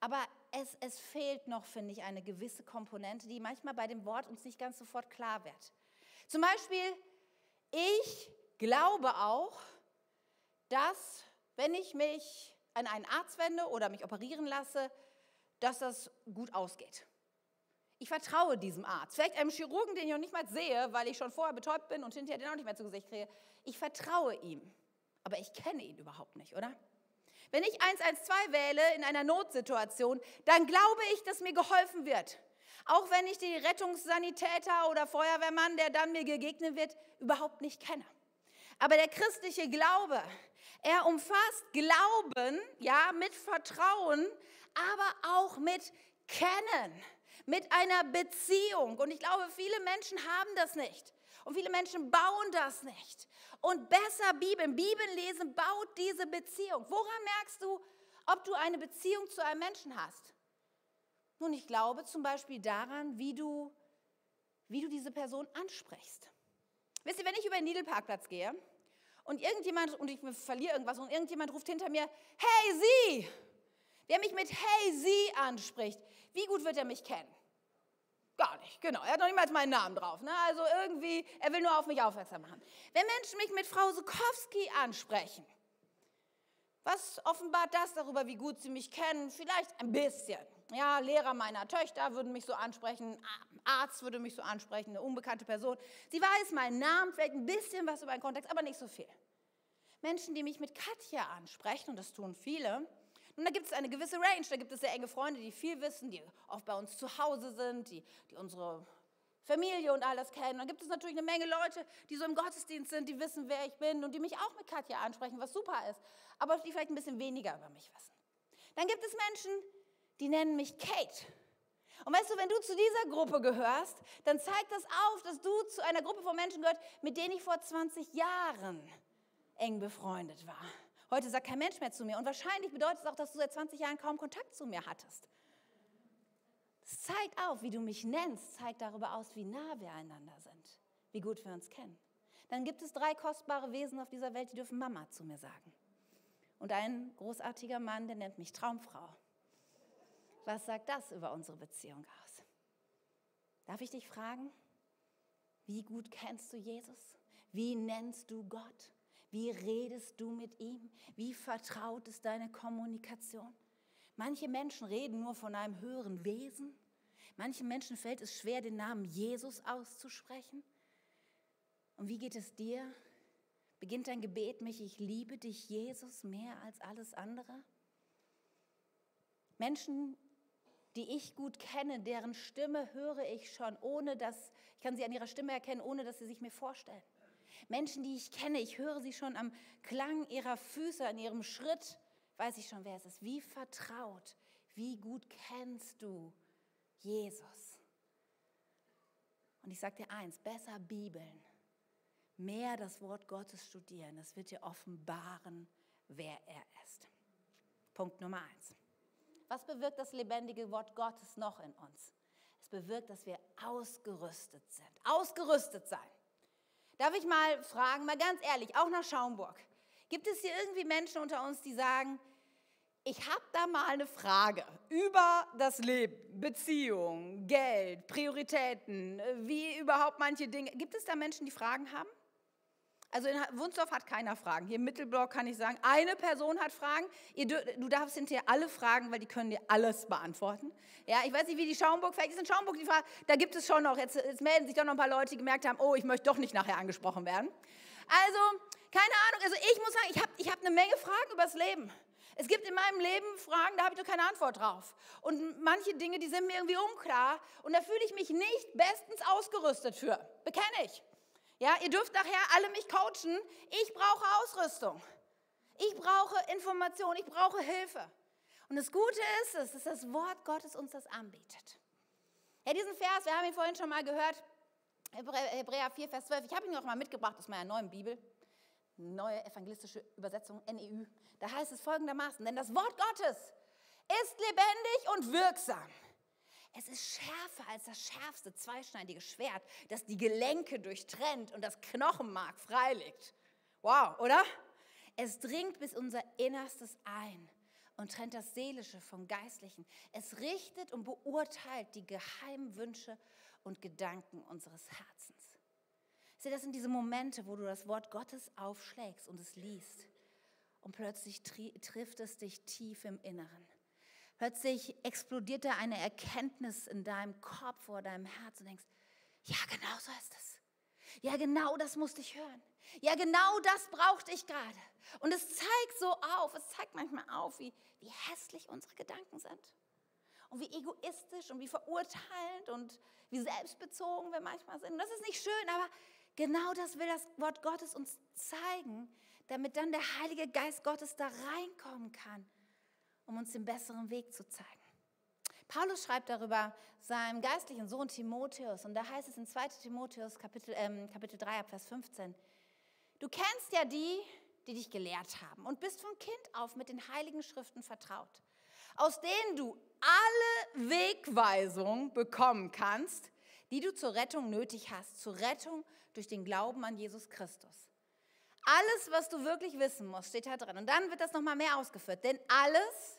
Aber es, es fehlt noch, finde ich, eine gewisse Komponente, die manchmal bei dem Wort uns nicht ganz sofort klar wird. Zum Beispiel, ich glaube auch, dass wenn ich mich an einen Arzt wende oder mich operieren lasse, dass das gut ausgeht. Ich vertraue diesem Arzt, vielleicht einem Chirurgen, den ich noch nicht mal sehe, weil ich schon vorher betäubt bin und hinterher den auch nicht mehr zu Gesicht kriege. Ich vertraue ihm, aber ich kenne ihn überhaupt nicht, oder? Wenn ich 112 wähle in einer Notsituation, dann glaube ich, dass mir geholfen wird. Auch wenn ich die Rettungssanitäter oder Feuerwehrmann, der dann mir gegegnet wird, überhaupt nicht kenne. Aber der christliche Glaube, er umfasst Glauben, ja, mit Vertrauen, aber auch mit Kennen, mit einer Beziehung. Und ich glaube, viele Menschen haben das nicht. Und viele Menschen bauen das nicht. Und besser Bibeln, Bibeln lesen baut diese Beziehung. Woran merkst du, ob du eine Beziehung zu einem Menschen hast? Nun, ich glaube zum Beispiel daran, wie du, wie du diese Person ansprichst. Wisst ihr, wenn ich über den Niedelparkplatz gehe und irgendjemand, und ich verliere irgendwas, und irgendjemand ruft hinter mir, hey Sie! Wer mich mit Hey Sie anspricht, wie gut wird er mich kennen? Gar nicht, genau. Er hat noch niemals meinen Namen drauf. Ne? Also irgendwie, er will nur auf mich aufmerksam machen. Wenn Menschen mich mit Frau Sukowski ansprechen, was offenbart das darüber, wie gut sie mich kennen? Vielleicht ein bisschen. Ja, Lehrer meiner Töchter würden mich so ansprechen, Arzt würde mich so ansprechen, eine unbekannte Person. Sie weiß meinen Namen, vielleicht ein bisschen was über einen Kontext, aber nicht so viel. Menschen, die mich mit Katja ansprechen, und das tun viele, und da gibt es eine gewisse Range, da gibt es sehr enge Freunde, die viel wissen, die oft bei uns zu Hause sind, die, die unsere Familie und alles kennen. Dann gibt es natürlich eine Menge Leute, die so im Gottesdienst sind, die wissen, wer ich bin und die mich auch mit Katja ansprechen, was super ist, aber die vielleicht ein bisschen weniger über mich wissen. Dann gibt es Menschen, die nennen mich Kate. Und weißt du, wenn du zu dieser Gruppe gehörst, dann zeigt das auf, dass du zu einer Gruppe von Menschen gehört, mit denen ich vor 20 Jahren eng befreundet war. Heute sagt kein Mensch mehr zu mir. Und wahrscheinlich bedeutet es auch, dass du seit 20 Jahren kaum Kontakt zu mir hattest. Es zeigt auf, wie du mich nennst, zeigt darüber aus, wie nah wir einander sind, wie gut wir uns kennen. Dann gibt es drei kostbare Wesen auf dieser Welt, die dürfen Mama zu mir sagen. Und ein großartiger Mann, der nennt mich Traumfrau. Was sagt das über unsere Beziehung aus? Darf ich dich fragen, wie gut kennst du Jesus? Wie nennst du Gott? Wie redest du mit ihm? Wie vertraut ist deine Kommunikation? Manche Menschen reden nur von einem höheren Wesen. Manchen Menschen fällt es schwer, den Namen Jesus auszusprechen. Und wie geht es dir? Beginnt dein Gebet mich, ich liebe dich, Jesus, mehr als alles andere? Menschen, die ich gut kenne, deren Stimme höre ich schon, ohne dass, ich kann sie an ihrer Stimme erkennen, ohne dass sie sich mir vorstellen. Menschen, die ich kenne, ich höre sie schon am Klang ihrer Füße, an ihrem Schritt, weiß ich schon, wer es ist. Wie vertraut, wie gut kennst du Jesus? Und ich sage dir eins, besser Bibeln, mehr das Wort Gottes studieren, das wird dir offenbaren, wer er ist. Punkt Nummer eins. Was bewirkt das lebendige Wort Gottes noch in uns? Es bewirkt, dass wir ausgerüstet sind. Ausgerüstet sein. Darf ich mal fragen, mal ganz ehrlich, auch nach Schaumburg. Gibt es hier irgendwie Menschen unter uns, die sagen, ich habe da mal eine Frage über das Leben, Beziehung, Geld, Prioritäten, wie überhaupt manche Dinge. Gibt es da Menschen, die Fragen haben? Also in Wunsdorf hat keiner Fragen. Hier im Mittelblock kann ich sagen, eine Person hat Fragen. Ihr, du darfst hinterher alle fragen, weil die können dir alles beantworten. Ja, ich weiß nicht, wie die Schaumburg, vielleicht ist in Schaumburg die Frage, da gibt es schon noch, jetzt, jetzt melden sich doch noch ein paar Leute, die gemerkt haben, oh, ich möchte doch nicht nachher angesprochen werden. Also, keine Ahnung, also ich muss sagen, ich habe ich hab eine Menge Fragen über das Leben. Es gibt in meinem Leben Fragen, da habe ich doch keine Antwort drauf. Und manche Dinge, die sind mir irgendwie unklar und da fühle ich mich nicht bestens ausgerüstet für. Bekenne ich. Ja, ihr dürft nachher alle mich coachen. Ich brauche Ausrüstung. Ich brauche Information. Ich brauche Hilfe. Und das Gute ist, es, dass das Wort Gottes uns das anbietet. Ja, diesen Vers, wir haben ihn vorhin schon mal gehört, Hebräer 4, Vers 12. Ich habe ihn auch mal mitgebracht aus meiner neuen Bibel, neue evangelistische Übersetzung, NEU. Da heißt es folgendermaßen, denn das Wort Gottes ist lebendig und wirksam es ist schärfer als das schärfste zweischneidige Schwert, das die Gelenke durchtrennt und das Knochenmark freilegt. Wow, oder? Es dringt bis unser Innerstes ein und trennt das Seelische vom Geistlichen. Es richtet und beurteilt die geheimen Wünsche und Gedanken unseres Herzens. Sieh, das sind diese Momente, wo du das Wort Gottes aufschlägst und es liest. Und plötzlich trifft es dich tief im Inneren. Plötzlich explodiert da eine Erkenntnis in deinem Kopf oder deinem Herz und denkst, ja, genau so ist es. Ja, genau das musste ich hören. Ja, genau das brauchte ich gerade. Und es zeigt so auf, es zeigt manchmal auf, wie, wie hässlich unsere Gedanken sind. Und wie egoistisch und wie verurteilend und wie selbstbezogen wir manchmal sind. Das ist nicht schön, aber genau das will das Wort Gottes uns zeigen, damit dann der Heilige Geist Gottes da reinkommen kann um uns den besseren Weg zu zeigen. Paulus schreibt darüber seinem geistlichen Sohn Timotheus und da heißt es in 2 Timotheus Kapitel, ähm, Kapitel 3 Vers 15, du kennst ja die, die dich gelehrt haben und bist von Kind auf mit den heiligen Schriften vertraut, aus denen du alle Wegweisungen bekommen kannst, die du zur Rettung nötig hast, zur Rettung durch den Glauben an Jesus Christus. Alles, was du wirklich wissen musst, steht da drin. Und dann wird das nochmal mehr ausgeführt. Denn alles,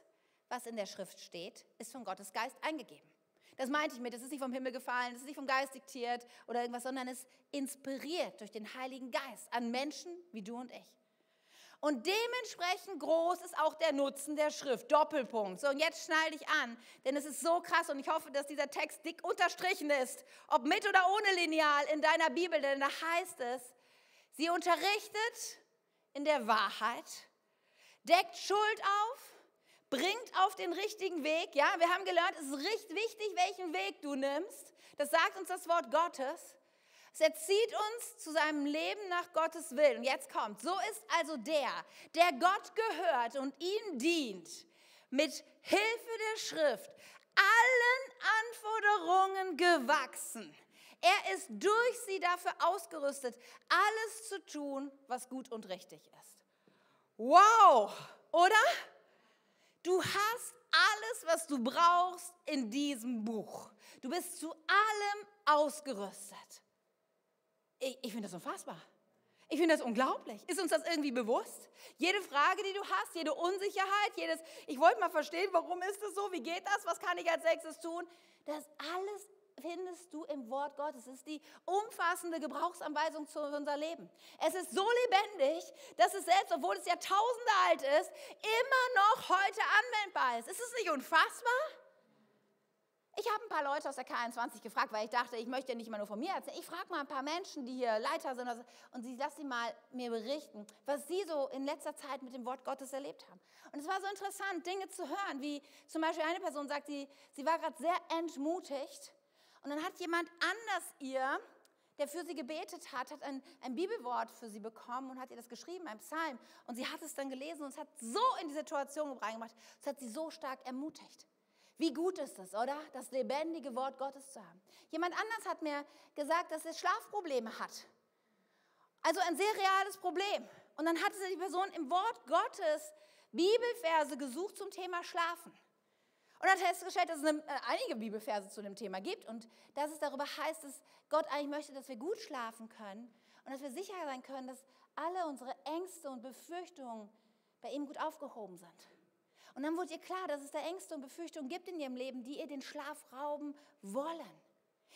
was in der Schrift steht, ist von Gottes Geist eingegeben. Das meinte ich mit, es ist nicht vom Himmel gefallen, es ist nicht vom Geist diktiert oder irgendwas, sondern es inspiriert durch den Heiligen Geist an Menschen wie du und ich. Und dementsprechend groß ist auch der Nutzen der Schrift. Doppelpunkt. So, und jetzt schnall dich an, denn es ist so krass und ich hoffe, dass dieser Text dick unterstrichen ist, ob mit oder ohne Lineal in deiner Bibel, denn da heißt es, sie unterrichtet in der Wahrheit, deckt Schuld auf, bringt auf den richtigen Weg. Ja, wir haben gelernt, es ist richtig wichtig, welchen Weg du nimmst. Das sagt uns das Wort Gottes. Es erzieht uns zu seinem Leben nach Gottes Willen. Und jetzt kommt, so ist also der, der Gott gehört und ihm dient, mit Hilfe der Schrift allen Anforderungen gewachsen. Er ist durch sie dafür ausgerüstet, alles zu tun, was gut und richtig ist. Wow, oder? Du hast alles, was du brauchst in diesem Buch. Du bist zu allem ausgerüstet. Ich, ich finde das unfassbar. Ich finde das unglaublich. Ist uns das irgendwie bewusst? Jede Frage, die du hast, jede Unsicherheit, jedes, ich wollte mal verstehen, warum ist es so, wie geht das, was kann ich als nächstes tun? Das alles findest du im Wort Gottes. Es ist die umfassende Gebrauchsanweisung zu unser Leben. Es ist so lebendig, dass es selbst, obwohl es Jahrtausende alt ist, immer noch heute anwendbar ist. Ist es nicht unfassbar? Ich habe ein paar Leute aus der K21 gefragt, weil ich dachte, ich möchte ja nicht immer nur von mir erzählen. Ich frage mal ein paar Menschen, die hier Leiter sind, und sie lassen sie mal mir berichten, was sie so in letzter Zeit mit dem Wort Gottes erlebt haben. Und es war so interessant, Dinge zu hören, wie zum Beispiel eine Person sagt, sie, sie war gerade sehr entmutigt und dann hat jemand anders ihr, der für sie gebetet hat, hat ein, ein Bibelwort für sie bekommen und hat ihr das geschrieben, ein Psalm. Und sie hat es dann gelesen und es hat so in die Situation reingemacht, es hat sie so stark ermutigt. Wie gut ist es, oder? Das lebendige Wort Gottes zu haben. Jemand anders hat mir gesagt, dass er Schlafprobleme hat. Also ein sehr reales Problem. Und dann hatte die Person im Wort Gottes Bibelverse gesucht zum Thema Schlafen. Und hat festgestellt, dass es eine, äh, einige Bibelverse zu dem Thema gibt und dass es darüber heißt, dass Gott eigentlich möchte, dass wir gut schlafen können und dass wir sicher sein können, dass alle unsere Ängste und Befürchtungen bei ihm gut aufgehoben sind. Und dann wurde ihr klar, dass es da Ängste und Befürchtungen gibt in ihrem Leben, die ihr den Schlaf rauben wollen.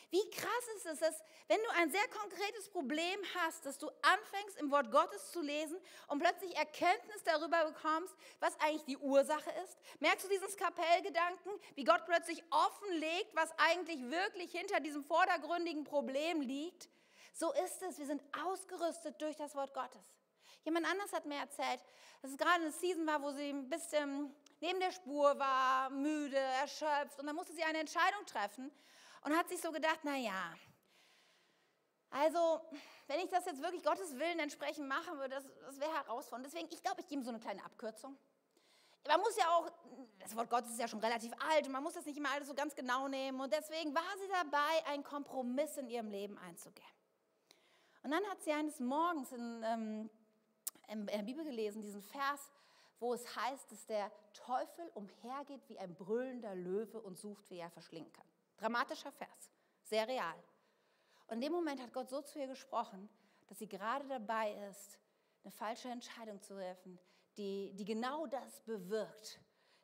Wie krass ist es, dass, wenn du ein sehr konkretes Problem hast, dass du anfängst, im Wort Gottes zu lesen und plötzlich Erkenntnis darüber bekommst, was eigentlich die Ursache ist? Merkst du diesen Skapellgedanken, wie Gott plötzlich offenlegt, was eigentlich wirklich hinter diesem vordergründigen Problem liegt? So ist es. Wir sind ausgerüstet durch das Wort Gottes. Jemand anders hat mir erzählt, dass es gerade eine Season war, wo sie ein bisschen neben der Spur war, müde, erschöpft und dann musste sie eine Entscheidung treffen und hat sich so gedacht, naja, also wenn ich das jetzt wirklich Gottes Willen entsprechend machen würde, das, das wäre herausfordernd. Deswegen, ich glaube, ich gebe so eine kleine Abkürzung. Man muss ja auch, das Wort Gottes ist ja schon relativ alt und man muss das nicht immer alles so ganz genau nehmen. Und deswegen war sie dabei, einen Kompromiss in ihrem Leben einzugehen. Und dann hat sie eines Morgens in, ähm, in der Bibel gelesen, diesen Vers, wo es heißt, dass der Teufel umhergeht wie ein brüllender Löwe und sucht, wie er verschlingen kann. Dramatischer Vers, sehr real. Und in dem Moment hat Gott so zu ihr gesprochen, dass sie gerade dabei ist, eine falsche Entscheidung zu treffen, die, die genau das bewirkt.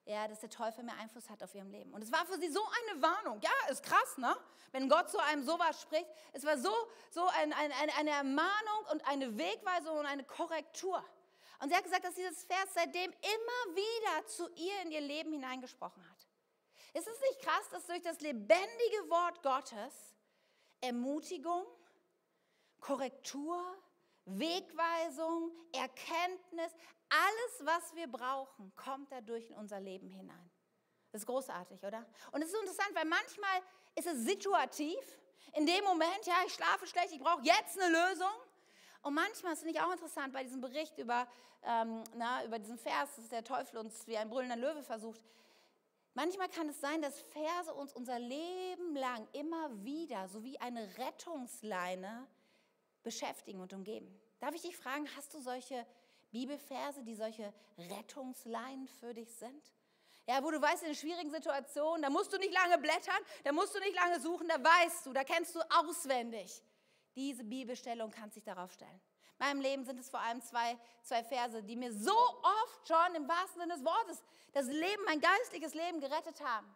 Ja, dass der Teufel mehr Einfluss hat auf ihrem Leben. Und es war für sie so eine Warnung. Ja, ist krass, ne? Wenn Gott zu einem sowas spricht. Es war so, so ein, ein, eine Ermahnung und eine Wegweisung und eine Korrektur. Und sie hat gesagt, dass dieses Vers seitdem immer wieder zu ihr in ihr Leben hineingesprochen hat. Ist es nicht krass, dass durch das lebendige Wort Gottes Ermutigung, Korrektur, Wegweisung, Erkenntnis, alles, was wir brauchen, kommt dadurch in unser Leben hinein. Das ist großartig, oder? Und es ist interessant, weil manchmal ist es situativ. In dem Moment, ja, ich schlafe schlecht, ich brauche jetzt eine Lösung. Und manchmal, das finde ich auch interessant, bei diesem Bericht über, ähm, na, über diesen Vers, dass der Teufel uns wie ein brüllender Löwe versucht, Manchmal kann es sein, dass Verse uns unser Leben lang immer wieder, so wie eine Rettungsleine, beschäftigen und umgeben. Darf ich dich fragen, hast du solche Bibelverse, die solche Rettungsleinen für dich sind? Ja, wo du weißt, in schwierigen Situationen, da musst du nicht lange blättern, da musst du nicht lange suchen, da weißt du, da kennst du auswendig. Diese Bibelstellung kannst dich darauf stellen meinem Leben sind es vor allem zwei, zwei Verse, die mir so oft schon im wahrsten Sinne des Wortes das Leben, mein geistliches Leben gerettet haben.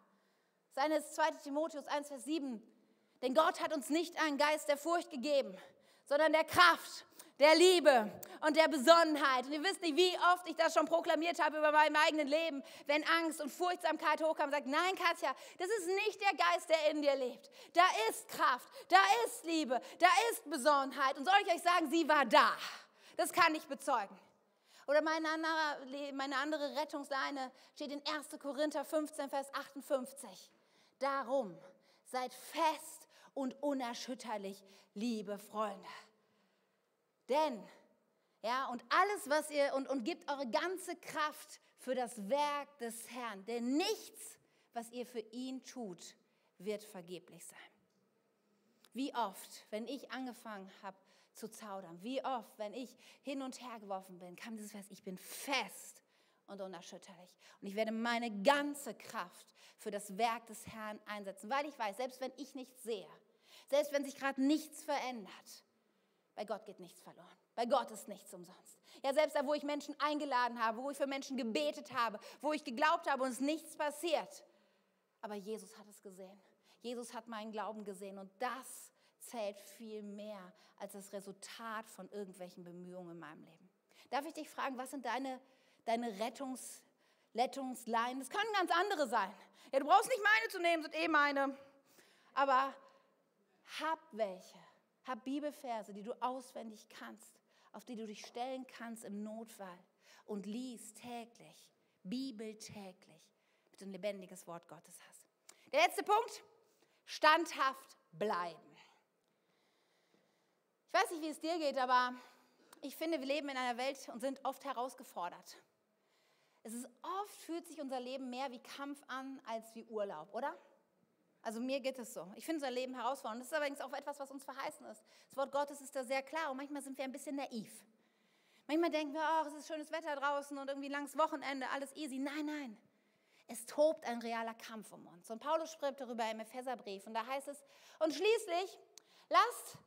Seines 2. Timotheus 1, Vers 7. Denn Gott hat uns nicht einen Geist der Furcht gegeben, sondern der Kraft der Liebe und der Besonnenheit. Und ihr wisst nicht, wie oft ich das schon proklamiert habe über meinem eigenen Leben, wenn Angst und Furchtsamkeit hochkam und sagt, nein, Katja, das ist nicht der Geist, der in dir lebt. Da ist Kraft, da ist Liebe, da ist Besonnenheit. Und soll ich euch sagen, sie war da. Das kann ich bezeugen. Oder meine andere, meine andere Rettungsleine steht in 1. Korinther 15, Vers 58. Darum seid fest und unerschütterlich, liebe Freunde. Denn, ja, und alles, was ihr, und, und gebt eure ganze Kraft für das Werk des Herrn. Denn nichts, was ihr für ihn tut, wird vergeblich sein. Wie oft, wenn ich angefangen habe zu zaudern, wie oft, wenn ich hin und her geworfen bin, kam dieses Vers, ich bin fest und unerschütterlich. Und ich werde meine ganze Kraft für das Werk des Herrn einsetzen, weil ich weiß, selbst wenn ich nichts sehe, selbst wenn sich gerade nichts verändert, bei Gott geht nichts verloren. Bei Gott ist nichts umsonst. Ja, selbst da, wo ich Menschen eingeladen habe, wo ich für Menschen gebetet habe, wo ich geglaubt habe und es nichts passiert. Aber Jesus hat es gesehen. Jesus hat meinen Glauben gesehen und das zählt viel mehr als das Resultat von irgendwelchen Bemühungen in meinem Leben. Darf ich dich fragen, was sind deine, deine Rettungs, Rettungsleinen? Das können ganz andere sein. Ja, du brauchst nicht meine zu nehmen, sind eh meine. Aber hab welche. Hab Bibelverse, die du auswendig kannst, auf die du dich stellen kannst im Notfall. Und lies täglich, Bibel täglich, damit du ein lebendiges Wort Gottes hast. Der letzte Punkt, standhaft bleiben. Ich weiß nicht, wie es dir geht, aber ich finde, wir leben in einer Welt und sind oft herausgefordert. Es ist oft fühlt sich unser Leben mehr wie Kampf an als wie Urlaub, oder? Also mir geht es so. Ich finde unser Leben herausfordernd. Das ist allerdings auch etwas, was uns verheißen ist. Das Wort Gottes ist da sehr klar und manchmal sind wir ein bisschen naiv. Manchmal denken wir, oh, es ist schönes Wetter draußen und irgendwie langes Wochenende, alles easy. Nein, nein. Es tobt ein realer Kampf um uns. Und Paulus schreibt darüber im Epheserbrief und da heißt es, und schließlich lasst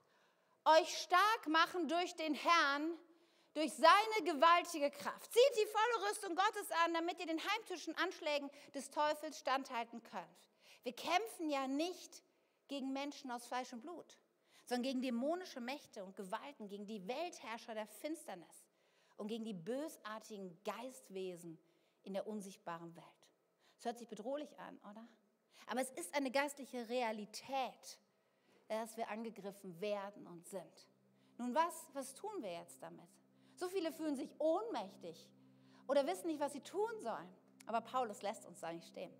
euch stark machen durch den Herrn, durch seine gewaltige Kraft. Zieht die volle Rüstung Gottes an, damit ihr den heimtischen Anschlägen des Teufels standhalten könnt. Wir kämpfen ja nicht gegen Menschen aus Fleisch und Blut, sondern gegen dämonische Mächte und Gewalten, gegen die Weltherrscher der Finsternis und gegen die bösartigen Geistwesen in der unsichtbaren Welt. Es hört sich bedrohlich an, oder? Aber es ist eine geistliche Realität, dass wir angegriffen werden und sind. Nun, was, was tun wir jetzt damit? So viele fühlen sich ohnmächtig oder wissen nicht, was sie tun sollen. Aber Paulus lässt uns da nicht stehen.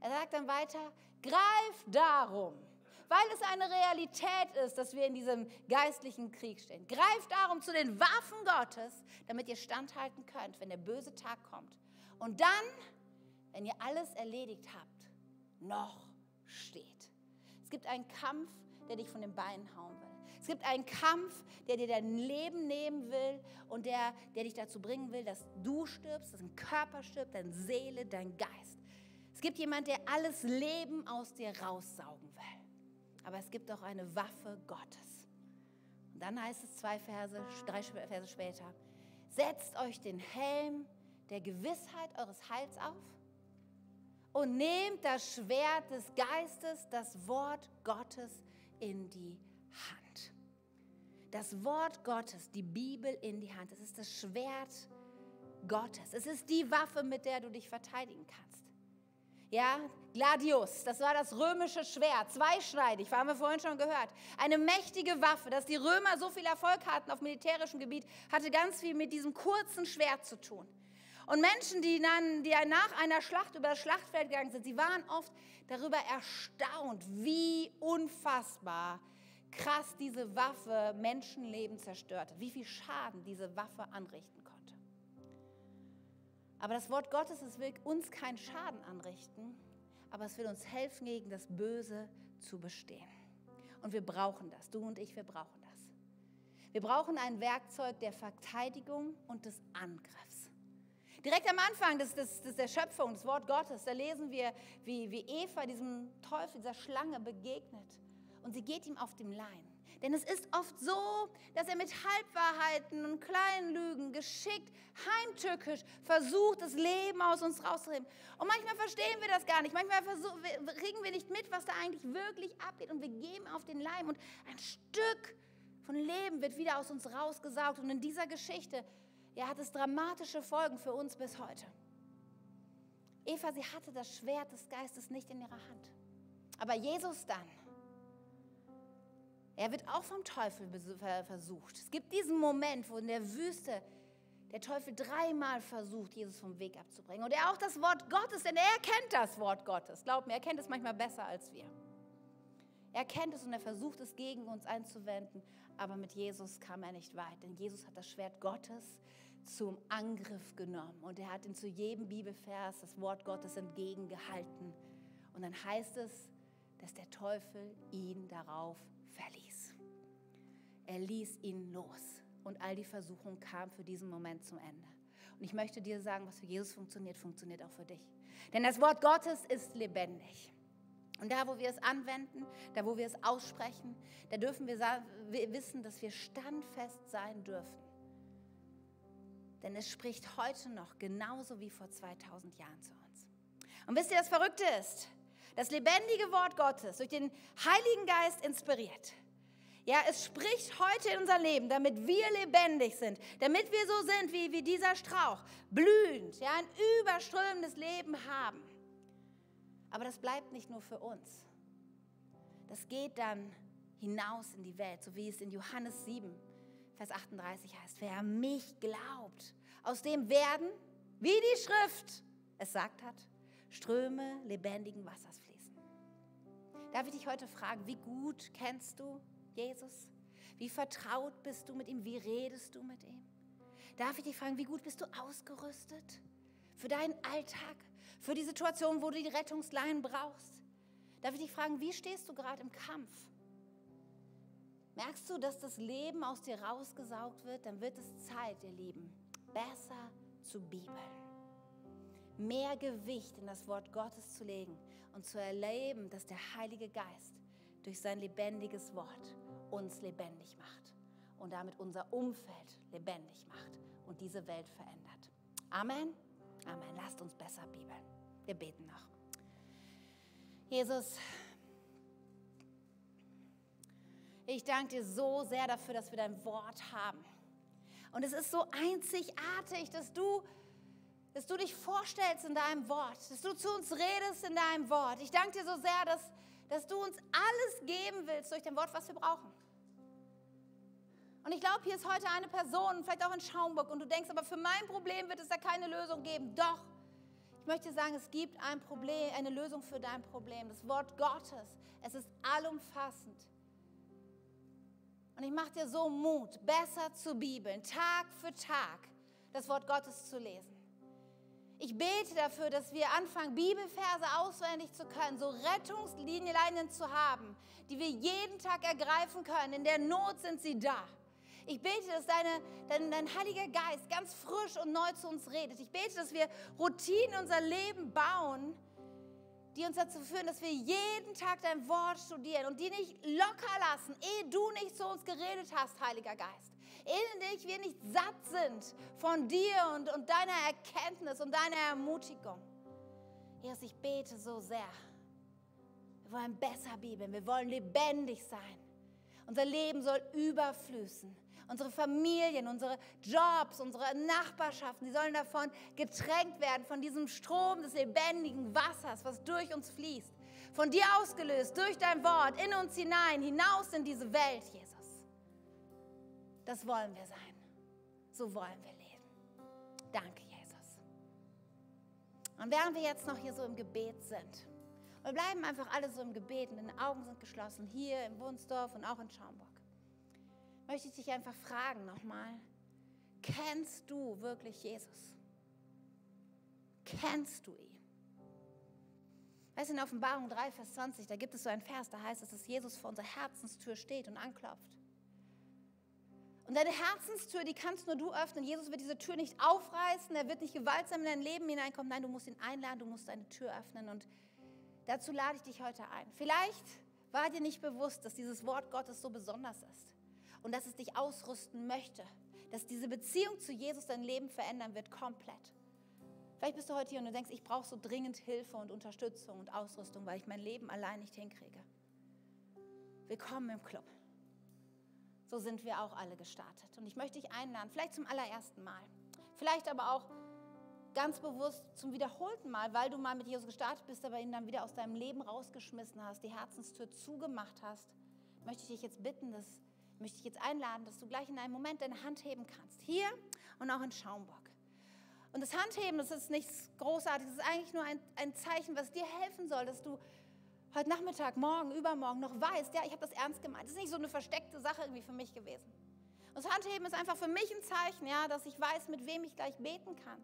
Er sagt dann weiter, greif darum, weil es eine Realität ist, dass wir in diesem geistlichen Krieg stehen. Greif darum zu den Waffen Gottes, damit ihr standhalten könnt, wenn der böse Tag kommt. Und dann wenn ihr alles erledigt habt, noch steht. Es gibt einen Kampf, der dich von den Beinen hauen will. Es gibt einen Kampf, der dir dein Leben nehmen will und der, der dich dazu bringen will, dass du stirbst, dass dein Körper stirbt, deine Seele, dein Geist. Es gibt jemand, der alles Leben aus dir raussaugen will. Aber es gibt auch eine Waffe Gottes. Und dann heißt es zwei Verse, drei Verse später, setzt euch den Helm der Gewissheit eures Heils auf und nehmt das Schwert des Geistes, das Wort Gottes in die Hand. Das Wort Gottes, die Bibel in die Hand. Es ist das Schwert Gottes. Es ist die Waffe, mit der du dich verteidigen kannst. Ja, Gladius, das war das römische Schwert, zweischneidig, haben wir vorhin schon gehört. Eine mächtige Waffe, dass die Römer so viel Erfolg hatten auf militärischem Gebiet, hatte ganz viel mit diesem kurzen Schwert zu tun. Und Menschen, die, dann, die nach einer Schlacht über das Schlachtfeld gegangen sind, sie waren oft darüber erstaunt, wie unfassbar krass diese Waffe Menschenleben zerstört hat, wie viel Schaden diese Waffe anrichten konnte. Aber das Wort Gottes, es will uns keinen Schaden anrichten, aber es will uns helfen, gegen das Böse zu bestehen. Und wir brauchen das, du und ich, wir brauchen das. Wir brauchen ein Werkzeug der Verteidigung und des Angriffs. Direkt am Anfang des, des, des der Schöpfung, des Wort Gottes, da lesen wir, wie, wie Eva diesem Teufel, dieser Schlange begegnet. Und sie geht ihm auf dem Leim. Denn es ist oft so, dass er mit Halbwahrheiten und kleinen Lügen geschickt, heimtückisch versucht, das Leben aus uns rauszunehmen. Und manchmal verstehen wir das gar nicht. Manchmal kriegen wir nicht mit, was da eigentlich wirklich abgeht. Und wir geben auf den Leim. Und ein Stück von Leben wird wieder aus uns rausgesaugt. Und in dieser Geschichte ja, hat es dramatische Folgen für uns bis heute. Eva, sie hatte das Schwert des Geistes nicht in ihrer Hand. Aber Jesus dann, er wird auch vom Teufel versucht. Es gibt diesen Moment, wo in der Wüste der Teufel dreimal versucht, Jesus vom Weg abzubringen. Und er auch das Wort Gottes, denn er kennt das Wort Gottes. Glaub mir, er kennt es manchmal besser als wir. Er kennt es und er versucht es gegen uns einzuwenden. Aber mit Jesus kam er nicht weit, denn Jesus hat das Schwert Gottes zum Angriff genommen und er hat ihm zu jedem Bibelvers das Wort Gottes entgegengehalten. Und dann heißt es, dass der Teufel ihn darauf. Er ließ ihn los und all die Versuchung kam für diesen Moment zum Ende. Und ich möchte dir sagen, was für Jesus funktioniert, funktioniert auch für dich. Denn das Wort Gottes ist lebendig. Und da, wo wir es anwenden, da, wo wir es aussprechen, da dürfen wir wissen, dass wir standfest sein dürfen. Denn es spricht heute noch genauso wie vor 2000 Jahren zu uns. Und wisst ihr, das Verrückte ist, das lebendige Wort Gottes, durch den Heiligen Geist inspiriert, ja, es spricht heute in unser Leben, damit wir lebendig sind, damit wir so sind wie, wie dieser Strauch, blühend, ja, ein überströmendes Leben haben. Aber das bleibt nicht nur für uns. Das geht dann hinaus in die Welt, so wie es in Johannes 7, Vers 38 heißt. Wer mich glaubt, aus dem werden, wie die Schrift es sagt hat, Ströme lebendigen Wassers fließen. Darf ich dich heute fragen, wie gut kennst du Jesus? Wie vertraut bist du mit ihm? Wie redest du mit ihm? Darf ich dich fragen, wie gut bist du ausgerüstet für deinen Alltag, für die Situation, wo du die Rettungsleinen brauchst? Darf ich dich fragen, wie stehst du gerade im Kampf? Merkst du, dass das Leben aus dir rausgesaugt wird? Dann wird es Zeit, ihr Lieben, besser zu bibeln. Mehr Gewicht in das Wort Gottes zu legen und zu erleben, dass der Heilige Geist durch sein lebendiges Wort uns lebendig macht und damit unser Umfeld lebendig macht und diese Welt verändert. Amen. Amen. Lasst uns besser bibeln. Wir beten noch. Jesus, ich danke dir so sehr dafür, dass wir dein Wort haben. Und es ist so einzigartig, dass du, dass du dich vorstellst in deinem Wort, dass du zu uns redest in deinem Wort. Ich danke dir so sehr, dass, dass du uns alles geben willst durch dein Wort, was wir brauchen. Und ich glaube, hier ist heute eine Person, vielleicht auch in Schaumburg, und du denkst, aber für mein Problem wird es da keine Lösung geben. Doch, ich möchte sagen, es gibt ein Problem, eine Lösung für dein Problem. Das Wort Gottes, es ist allumfassend. Und ich mache dir so Mut, besser zu bibeln, Tag für Tag das Wort Gottes zu lesen. Ich bete dafür, dass wir anfangen, Bibelverse auswendig zu können, so Rettungslinien zu haben, die wir jeden Tag ergreifen können. In der Not sind sie da. Ich bete, dass deine, dein, dein Heiliger Geist ganz frisch und neu zu uns redet. Ich bete, dass wir Routinen in unser Leben bauen, die uns dazu führen, dass wir jeden Tag dein Wort studieren und die nicht locker lassen, ehe du nicht zu uns geredet hast, Heiliger Geist. Nicht, wir nicht satt sind von dir und, und deiner Erkenntnis und deiner Ermutigung. Jesus, ich bete so sehr. Wir wollen besser bibeln, wir wollen lebendig sein. Unser Leben soll überflüssen unsere Familien, unsere Jobs, unsere Nachbarschaften, die sollen davon getränkt werden, von diesem Strom des lebendigen Wassers, was durch uns fließt. Von dir ausgelöst, durch dein Wort, in uns hinein, hinaus in diese Welt, Jesus. Das wollen wir sein. So wollen wir leben. Danke, Jesus. Und während wir jetzt noch hier so im Gebet sind, wir bleiben einfach alle so im Gebet und die Augen sind geschlossen, hier im Wunsdorf und auch in Schaumburg möchte ich dich einfach fragen nochmal, kennst du wirklich Jesus? Kennst du ihn? Weißt du, in Offenbarung 3, Vers 20, da gibt es so einen Vers, da heißt es, dass Jesus vor unserer Herzenstür steht und anklopft. Und deine Herzenstür, die kannst nur du öffnen. Jesus wird diese Tür nicht aufreißen, er wird nicht gewaltsam in dein Leben hineinkommen. Nein, du musst ihn einladen, du musst deine Tür öffnen. Und dazu lade ich dich heute ein. Vielleicht war dir nicht bewusst, dass dieses Wort Gottes so besonders ist und dass es dich ausrüsten möchte, dass diese Beziehung zu Jesus dein Leben verändern wird, komplett. Vielleicht bist du heute hier und du denkst, ich brauche so dringend Hilfe und Unterstützung und Ausrüstung, weil ich mein Leben allein nicht hinkriege. Willkommen im Club. So sind wir auch alle gestartet. Und ich möchte dich einladen, vielleicht zum allerersten Mal, vielleicht aber auch ganz bewusst zum wiederholten Mal, weil du mal mit Jesus gestartet bist, aber ihn dann wieder aus deinem Leben rausgeschmissen hast, die Herzenstür zugemacht hast, möchte ich dich jetzt bitten, dass möchte ich jetzt einladen, dass du gleich in einem Moment deine Hand heben kannst. Hier und auch in Schaumburg. Und das Handheben, das ist nichts Großartiges, das ist eigentlich nur ein, ein Zeichen, was dir helfen soll, dass du heute Nachmittag, morgen, übermorgen noch weißt, ja, ich habe das ernst gemeint. Das ist nicht so eine versteckte Sache irgendwie für mich gewesen. Und das Handheben ist einfach für mich ein Zeichen, ja, dass ich weiß, mit wem ich gleich beten kann.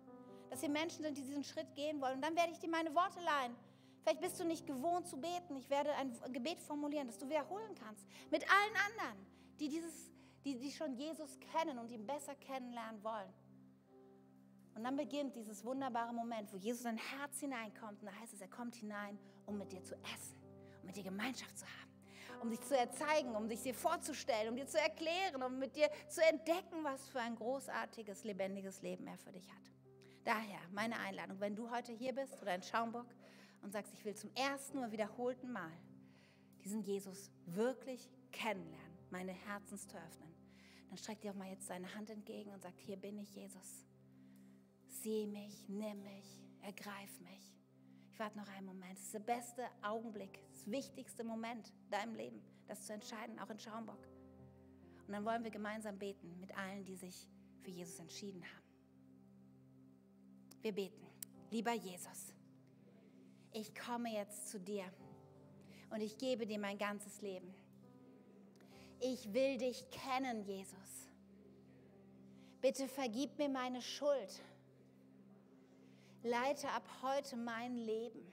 Dass hier Menschen sind, die diesen Schritt gehen wollen. Und dann werde ich dir meine Worte leihen. Vielleicht bist du nicht gewohnt zu beten. Ich werde ein Gebet formulieren, das du wiederholen kannst. Mit allen anderen, die, dieses, die, die schon Jesus kennen und ihn besser kennenlernen wollen. Und dann beginnt dieses wunderbare Moment, wo Jesus in dein Herz hineinkommt. Und da heißt es, er kommt hinein, um mit dir zu essen, um mit dir Gemeinschaft zu haben, um dich zu erzeigen, um dich dir vorzustellen, um dir zu erklären, um mit dir zu entdecken, was für ein großartiges, lebendiges Leben er für dich hat. Daher meine Einladung, wenn du heute hier bist oder in Schaumburg und sagst, ich will zum ersten oder wiederholten Mal diesen Jesus wirklich kennenlernen, meine Herzenstür öffnen, dann streck dir auch mal jetzt deine Hand entgegen und sag, hier bin ich, Jesus. Sieh mich, nimm mich, ergreif mich. Ich warte noch einen Moment. Es ist der beste Augenblick, das wichtigste Moment in deinem Leben, das zu entscheiden, auch in Schaumburg. Und dann wollen wir gemeinsam beten mit allen, die sich für Jesus entschieden haben. Wir beten. Lieber Jesus, ich komme jetzt zu dir und ich gebe dir mein ganzes Leben. Ich will dich kennen, Jesus. Bitte vergib mir meine Schuld leite ab heute mein Leben.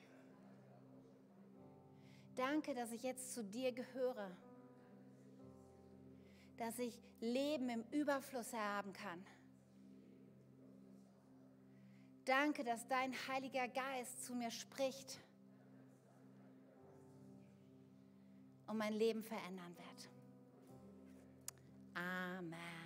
Danke, dass ich jetzt zu dir gehöre, dass ich Leben im Überfluss erhaben kann. Danke, dass dein Heiliger Geist zu mir spricht und mein Leben verändern wird. Amen.